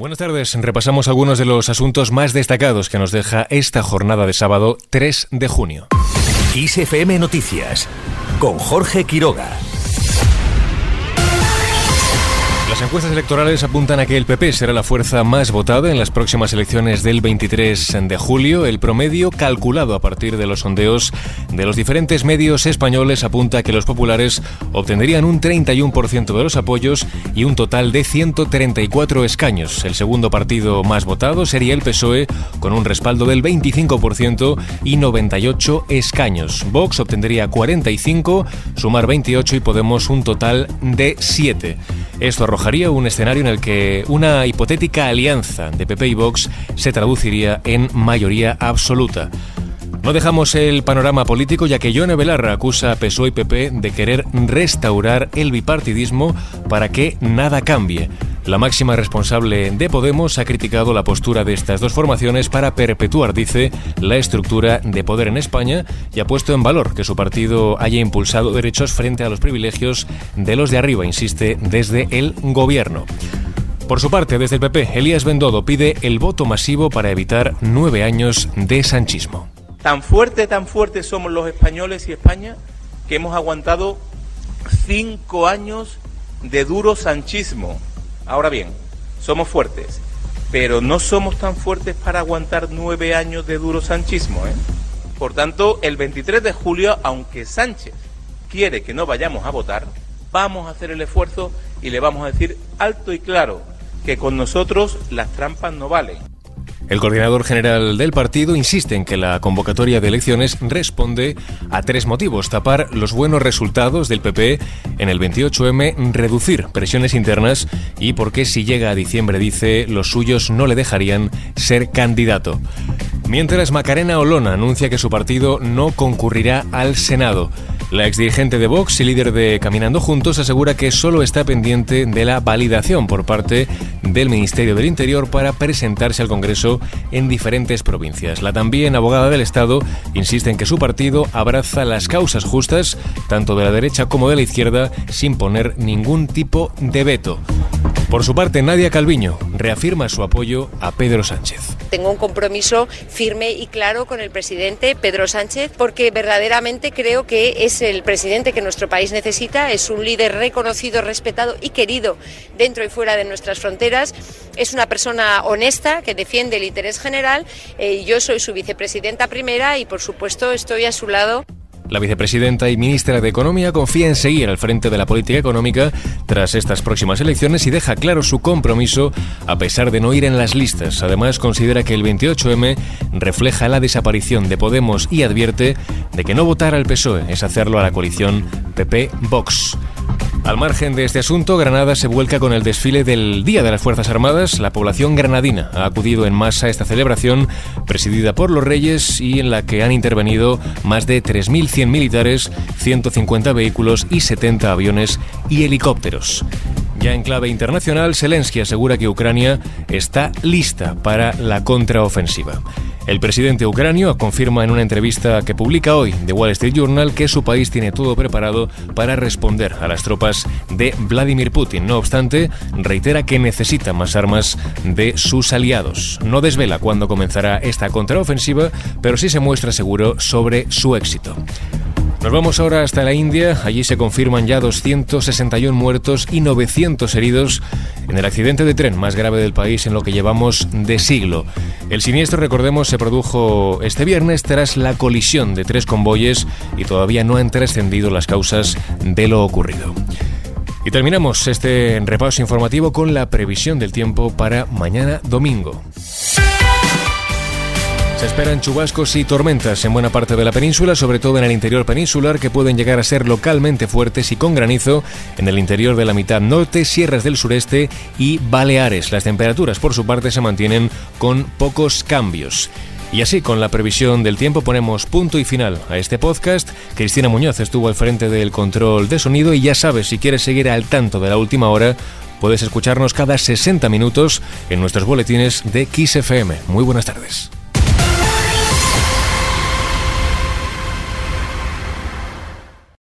Buenas tardes. Repasamos algunos de los asuntos más destacados que nos deja esta jornada de sábado 3 de junio. ISFM Noticias con Jorge Quiroga. Las encuestas electorales apuntan a que el PP será la fuerza más votada en las próximas elecciones del 23 de julio. El promedio, calculado a partir de los sondeos de los diferentes medios españoles, apunta a que los populares obtendrían un 31% de los apoyos y un total de 134 escaños. El segundo partido más votado sería el PSOE, con un respaldo del 25% y 98 escaños. Vox obtendría 45, Sumar 28 y Podemos un total de 7. Esto arrojaría un escenario en el que una hipotética alianza de PP y Vox se traduciría en mayoría absoluta. No dejamos el panorama político ya que Yone Belarra acusa a PSOE y PP de querer restaurar el bipartidismo para que nada cambie. La máxima responsable de Podemos ha criticado la postura de estas dos formaciones para perpetuar, dice, la estructura de poder en España y ha puesto en valor que su partido haya impulsado derechos frente a los privilegios de los de arriba, insiste, desde el gobierno. Por su parte, desde el PP, Elías Bendodo pide el voto masivo para evitar nueve años de sanchismo. Tan fuerte, tan fuerte somos los españoles y España que hemos aguantado cinco años de duro sanchismo Ahora bien, somos fuertes, pero no somos tan fuertes para aguantar nueve años de duro sanchismo. ¿eh? Por tanto, el 23 de julio, aunque Sánchez quiere que no vayamos a votar, vamos a hacer el esfuerzo y le vamos a decir alto y claro que con nosotros las trampas no valen. El coordinador general del partido insiste en que la convocatoria de elecciones responde a tres motivos. Tapar los buenos resultados del PP en el 28M, reducir presiones internas y porque si llega a diciembre, dice, los suyos no le dejarían ser candidato. Mientras Macarena Olona anuncia que su partido no concurrirá al Senado. La exdirigente de Vox y líder de Caminando Juntos asegura que solo está pendiente de la validación por parte del Ministerio del Interior para presentarse al Congreso en diferentes provincias. La también abogada del Estado insiste en que su partido abraza las causas justas, tanto de la derecha como de la izquierda, sin poner ningún tipo de veto. Por su parte, Nadia Calviño reafirma su apoyo a Pedro Sánchez. Tengo un compromiso firme y claro con el presidente Pedro Sánchez porque verdaderamente creo que es el presidente que nuestro país necesita, es un líder reconocido, respetado y querido dentro y fuera de nuestras fronteras, es una persona honesta que defiende el interés general, eh, yo soy su vicepresidenta primera y por supuesto estoy a su lado. La vicepresidenta y ministra de Economía confía en seguir al frente de la política económica tras estas próximas elecciones y deja claro su compromiso a pesar de no ir en las listas. Además, considera que el 28M refleja la desaparición de Podemos y advierte de que no votar al PSOE es hacerlo a la coalición PP-Vox. Al margen de este asunto, Granada se vuelca con el desfile del Día de las Fuerzas Armadas. La población granadina ha acudido en masa a esta celebración, presidida por los Reyes y en la que han intervenido más de 3.100 militares, 150 vehículos y 70 aviones y helicópteros. Ya en clave internacional, Zelensky asegura que Ucrania está lista para la contraofensiva. El presidente ucranio confirma en una entrevista que publica hoy The Wall Street Journal que su país tiene todo preparado para responder a las tropas de Vladimir Putin. No obstante, reitera que necesita más armas de sus aliados. No desvela cuándo comenzará esta contraofensiva, pero sí se muestra seguro sobre su éxito. Nos vamos ahora hasta la India. Allí se confirman ya 261 muertos y 900 heridos en el accidente de tren más grave del país en lo que llevamos de siglo. El siniestro, recordemos, se produjo este viernes tras la colisión de tres convoyes y todavía no han trascendido las causas de lo ocurrido. Y terminamos este repaso informativo con la previsión del tiempo para mañana domingo. Se esperan chubascos y tormentas en buena parte de la península, sobre todo en el interior peninsular, que pueden llegar a ser localmente fuertes y con granizo en el interior de la mitad norte, sierras del sureste y Baleares. Las temperaturas, por su parte, se mantienen con pocos cambios. Y así, con la previsión del tiempo, ponemos punto y final a este podcast. Cristina Muñoz estuvo al frente del control de sonido y ya sabes, si quieres seguir al tanto de la última hora, puedes escucharnos cada 60 minutos en nuestros boletines de XFM. Muy buenas tardes.